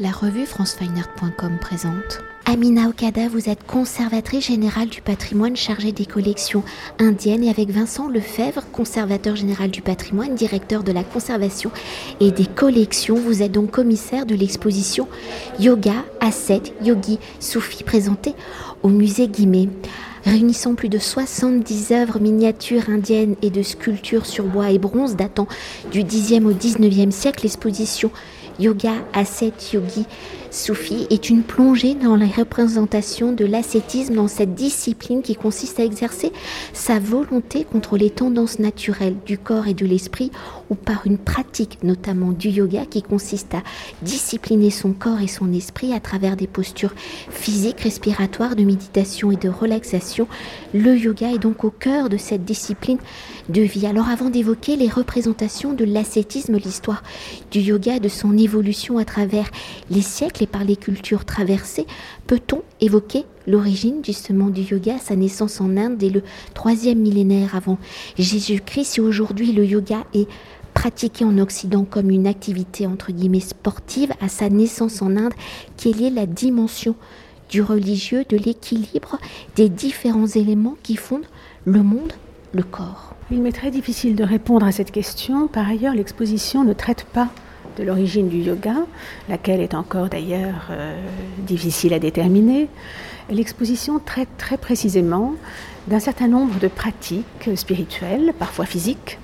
La revue francefineart.com présente. Amina Okada, vous êtes conservatrice générale du patrimoine chargée des collections indiennes et avec Vincent Lefebvre, conservateur général du patrimoine, directeur de la conservation et des collections, vous êtes donc commissaire de l'exposition Yoga, Asset, Yogi, Soufi présentée au musée Guimet. Réunissant plus de 70 œuvres miniatures indiennes et de sculptures sur bois et bronze datant du 10e au 19e siècle, l'exposition Yoga Asset Yogi Soufi est une plongée dans la représentation de l'ascétisme dans cette discipline qui consiste à exercer sa volonté contre les tendances naturelles du corps et de l'esprit ou par une pratique notamment du yoga qui consiste à discipliner son corps et son esprit à travers des postures physiques, respiratoires, de méditation et de relaxation. Le yoga est donc au cœur de cette discipline de vie. Alors avant d'évoquer les représentations de l'ascétisme, l'histoire du yoga, de son évolution à travers les siècles, et par les cultures traversées, peut-on évoquer l'origine justement du yoga, sa naissance en Inde dès le troisième millénaire avant Jésus-Christ, si aujourd'hui le yoga est pratiqué en Occident comme une activité entre guillemets sportive, à sa naissance en Inde, quelle est la dimension du religieux, de l'équilibre des différents éléments qui fondent le monde, le corps? Il m'est très difficile de répondre à cette question. Par ailleurs, l'exposition ne traite pas de l'origine du yoga, laquelle est encore d'ailleurs euh, difficile à déterminer. L'exposition traite très précisément d'un certain nombre de pratiques spirituelles, parfois physiques,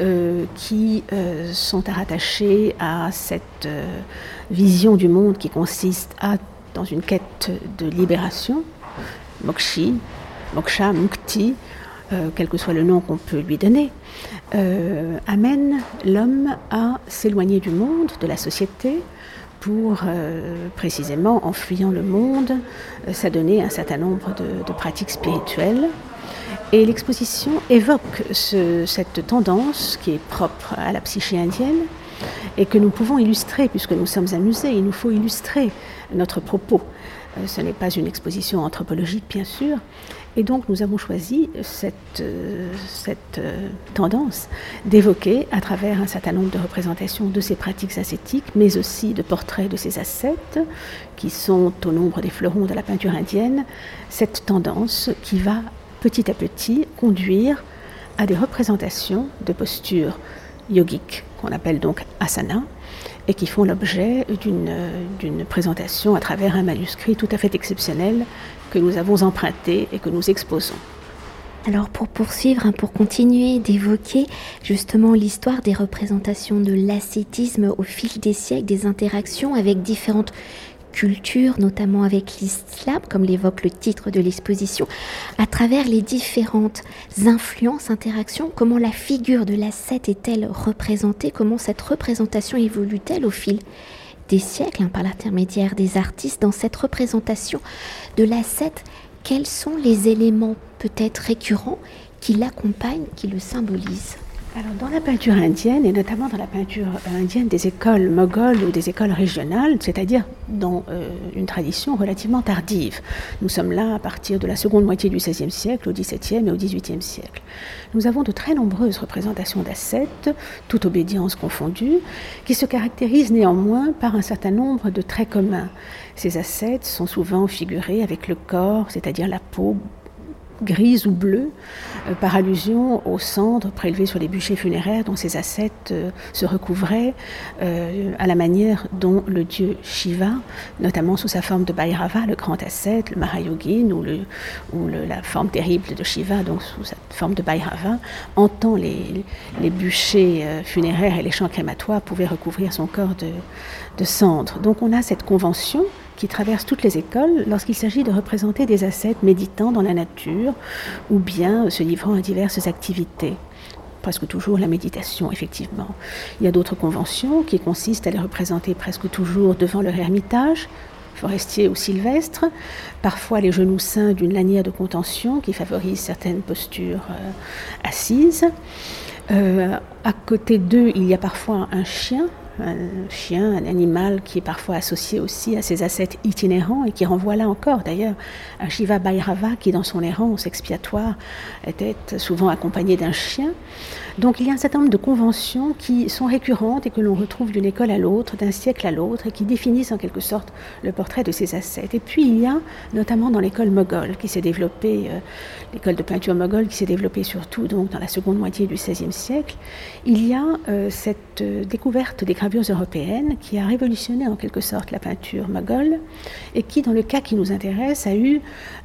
euh, qui euh, sont à rattacher à cette vision du monde qui consiste à, dans une quête de libération, mokshi, moksha, mukti, euh, quel que soit le nom qu'on peut lui donner, euh, amène l'homme à s'éloigner du monde, de la société, pour euh, précisément, en fuyant le monde, s'adonner à un certain nombre de, pratiques spirituelles. Et l'exposition évoque cette tendance qui est propre à la psyché indienne et que nous pouvons illustrer, puisque nous sommes amusés, il nous faut illustrer notre propos. Ce n'est pas une exposition anthropologique, bien sûr, et donc nous avons choisi cette, euh, euh, tendance d'évoquer à travers un certain nombre de représentations de ces pratiques ascétiques, mais aussi de portraits de ces ascètes qui sont au nombre des fleurons de la peinture indienne, cette tendance qui va petit à petit conduire à des représentations de postures yogiques qu'on appelle donc asana et qui font l'objet d'une présentation à travers un manuscrit tout à fait exceptionnel que nous avons emprunté et que nous exposons. Alors pour poursuivre, hein, pour continuer d'évoquer justement l'histoire des représentations de l'ascétisme au fil des siècles, des interactions avec différentes cultures, notamment avec l'islam, comme l'évoque le titre de l'exposition, à travers les différentes influences, interactions, comment la figure de l'ascète est-elle représentée, comment cette représentation évolue-t-elle au fil des siècles, hein, par l'intermédiaire des artistes, dans cette représentation de l'ascète, quels sont les éléments peut-être récurrents qui l'accompagnent, qui le symbolisent? Dans la peinture indienne, et notamment dans la peinture indienne des écoles mogholes ou des écoles régionales, c'est-à-dire dans euh, une tradition relativement tardive, nous sommes là à partir de la seconde moitié du XVIe siècle, au XVIIe et au XVIIIe siècle. Nous avons de très nombreuses représentations d'ascètes, toute obédience confondue, qui se caractérisent néanmoins par un certain nombre de traits communs. Ces ascètes sont souvent figurés avec le corps, c'est-à-dire la peau grise ou bleue, euh, par allusion aux cendres prélevées sur les bûchers funéraires dont ces ascètes euh, se recouvraient, euh, à la manière dont le dieu Shiva, notamment sous sa forme de Bhairava, le grand ascète, le Mahayogin, ou, la forme terrible de Shiva, donc sous sa forme de Bhairava, entend les, les bûchers funéraires et les champs crématoires pouvaient recouvrir son corps de cendres. Donc on a cette convention qui traverse toutes les écoles lorsqu'il s'agit de représenter des ascètes méditant dans la nature ou bien se livrant à diverses activités presque toujours la méditation, effectivement. Il y a d'autres conventions qui consistent à les représenter presque toujours devant leur ermitage, forestier ou sylvestre, parfois les genoux saints d'une lanière de contention qui favorise certaines postures euh, assises. Euh, à côté d'eux, il y a parfois un chien un chien, un animal qui est parfois associé aussi à ces ascètes itinérants et qui renvoie là encore d'ailleurs à Shiva Bhairava qui dans son errance expiatoire était souvent accompagné d'un chien. Donc il y a un certain nombre de conventions qui sont récurrentes et que l'on retrouve d'une école à l'autre, d'un siècle à l'autre, et qui définissent en quelque sorte le portrait de ces ascètes. Et puis il y a, notamment dans l'école moghole, qui s'est développée, euh, l'école de peinture moghole qui s'est développée surtout donc dans la seconde moitié du XVIe siècle, il y a euh, cette euh, découverte des gravures européennes qui a révolutionné en quelque sorte la peinture moghole et qui, dans le cas qui nous intéresse, a eu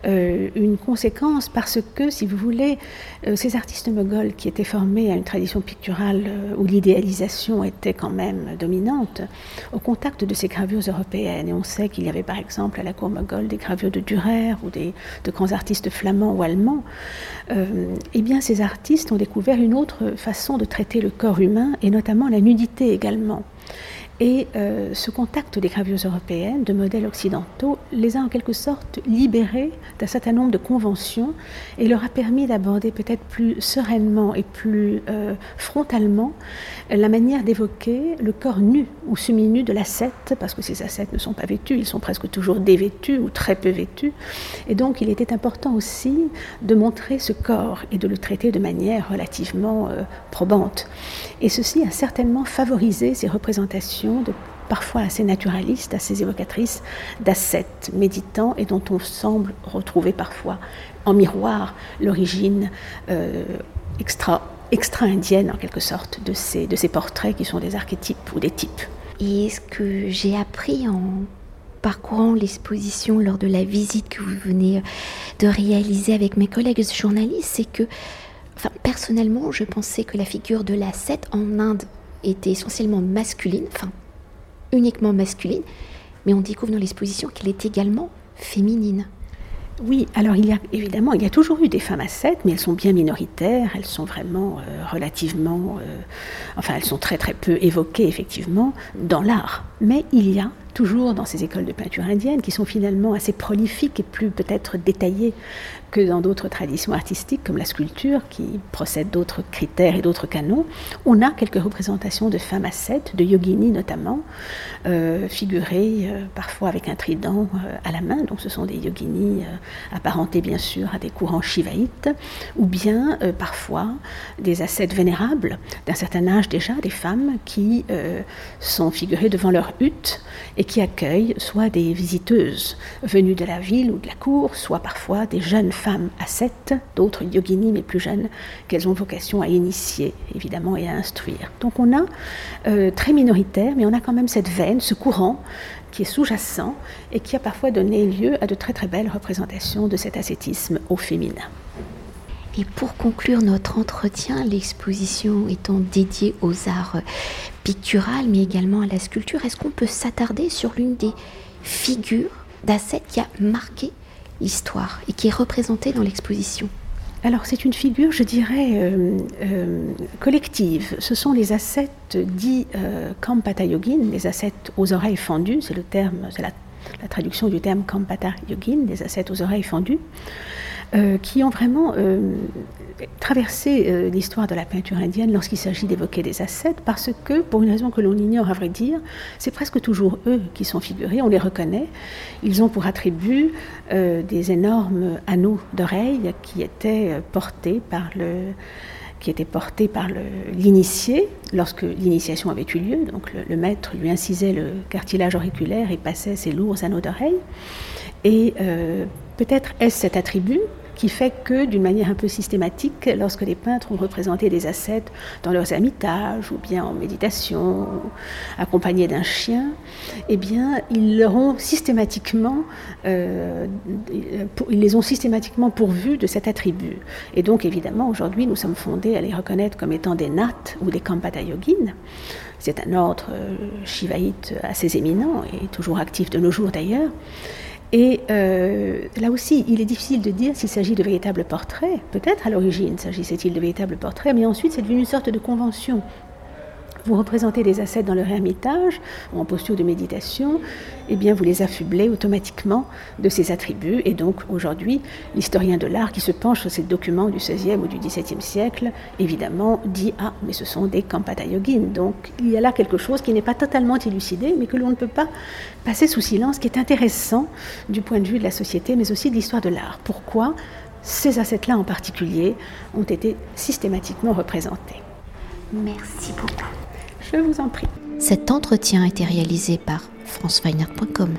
une conséquence parce que, si vous voulez, ces artistes moghols qui étaient formés à une tradition picturale euh, où l'idéalisation était quand même dominante, au contact de ces gravures européennes. Et on sait qu'il y avait par exemple à la cour moghole des gravures de Dürer ou des, de grands artistes flamands ou allemands. Euh, eh bien, ces artistes ont découvert une autre façon de traiter le corps humain et notamment la nudité également. Et euh, ce contact des gravures européennes, de modèles occidentaux, les a en quelque sorte libérés d'un certain nombre de conventions et leur a permis d'aborder peut-être plus sereinement et plus euh, frontalement la manière d'évoquer le corps nu ou semi-nu de l'ascète, parce que ces ascètes ne sont pas vêtus, ils sont presque toujours dévêtus ou très peu vêtus. Et donc il était important aussi de montrer ce corps et de le traiter de manière relativement euh, probante. Et ceci a certainement favorisé ces représentations de parfois assez naturalistes, assez évocatrices d'ascètes méditants et dont on semble retrouver parfois en miroir l'origine euh, extra, extra-indienne en quelque sorte de ces, de ces portraits qui sont des archétypes ou des types. Et ce que j'ai appris en parcourant l'exposition lors de la visite que vous venez de réaliser avec mes collègues journalistes, c'est que, enfin, personnellement, je pensais que la figure de l'ascète en Inde était essentiellement masculine, uniquement masculine, mais on découvre dans l'exposition qu'elle est également féminine. Oui, alors il y a évidemment, il y a toujours eu des femmes ascètes, mais elles sont bien minoritaires, elles sont vraiment euh, relativement, euh, enfin elles sont très très peu évoquées effectivement dans l'art. Mais il y a toujours dans ces écoles de peinture indienne, qui sont finalement assez prolifiques et plus peut-être détaillées que dans d'autres traditions artistiques comme la sculpture, qui procède d'autres critères et d'autres canons, on a quelques représentations de femmes ascètes, de yoginis notamment, euh, figurées euh, parfois avec un trident euh, à la main, donc ce sont des yoginis apparentés bien sûr à des courants shivaïtes, ou bien parfois des ascètes vénérables d'un certain âge déjà, des femmes qui sont figurées devant leur hutte et qui accueillent soit des visiteuses venues de la ville ou de la cour, soit parfois des jeunes femmes ascètes, d'autres yoginis mais plus jeunes, qu'elles ont vocation à initier évidemment et à instruire. Donc on a euh, très minoritaire, mais on a quand même cette veine, ce courant qui est sous-jacent et qui a parfois donné lieu à de très très belles représentations de cet ascétisme au féminin. Et pour conclure notre entretien, l'exposition étant dédiée aux arts picturaux, mais également à la sculpture, est-ce qu'on peut s'attarder sur l'une des figures d'ascètes qui a marqué l'histoire et qui est représentée dans l'exposition? Alors c'est une figure, je dirais, euh, euh, collective. Ce sont les ascètes dits euh, Kampata Yogin, les ascètes aux oreilles fendues, c'est le terme, c'est la, la, traduction du terme Kampata Yogin, les ascètes aux oreilles fendues. Euh, qui ont vraiment euh, traversé euh, l'histoire de la peinture indienne lorsqu'il s'agit d'évoquer des ascètes, parce que, pour une raison que l'on ignore à vrai dire, c'est presque toujours eux qui sont figurés, on les reconnaît. Ils ont pour attribut des énormes anneaux d'oreilles qui étaient portés par le qui étaient portés par l'initié lorsque l'initiation avait eu lieu. Donc le, maître lui incisait le cartilage auriculaire et passait ses lourds anneaux d'oreilles. Et peut-être est-ce cet attribut qui fait que, d'une manière un peu systématique, lorsque les peintres ont représenté des ascètes dans leurs ermitages, ou bien en méditation, accompagnés d'un chien, eh bien, ils systématiquement, euh, ils les ont systématiquement pourvus de cet attribut. Et donc, évidemment, aujourd'hui, nous sommes fondés à les reconnaître comme étant des nattes ou des kampata yogines. C'est un ordre euh, shivaïte assez éminent et toujours actif de nos jours d'ailleurs. Et euh, là aussi, il est difficile de dire s'il s'agit de véritables portraits. Peut-être à l'origine s'agissait-il de véritables portraits, mais ensuite c'est devenu une sorte de convention. Vous représentez des ascètes dans leur ermitage ou en posture de méditation, eh bien vous les affublez automatiquement de ces attributs. Et donc aujourd'hui, l'historien de l'art qui se penche sur ces documents du XVIe ou du XVIIe siècle, évidemment, dit Ah, mais ce sont des Kampata Yogin. Donc il y a là quelque chose qui n'est pas totalement élucidé, mais que l'on ne peut pas passer sous silence, qui est intéressant du point de vue de la société, mais aussi de l'histoire de l'art. Pourquoi ces assets-là en particulier ont été systématiquement représentés? Merci beaucoup. Je vous en prie. Cet entretien a été réalisé par franceweiner.com.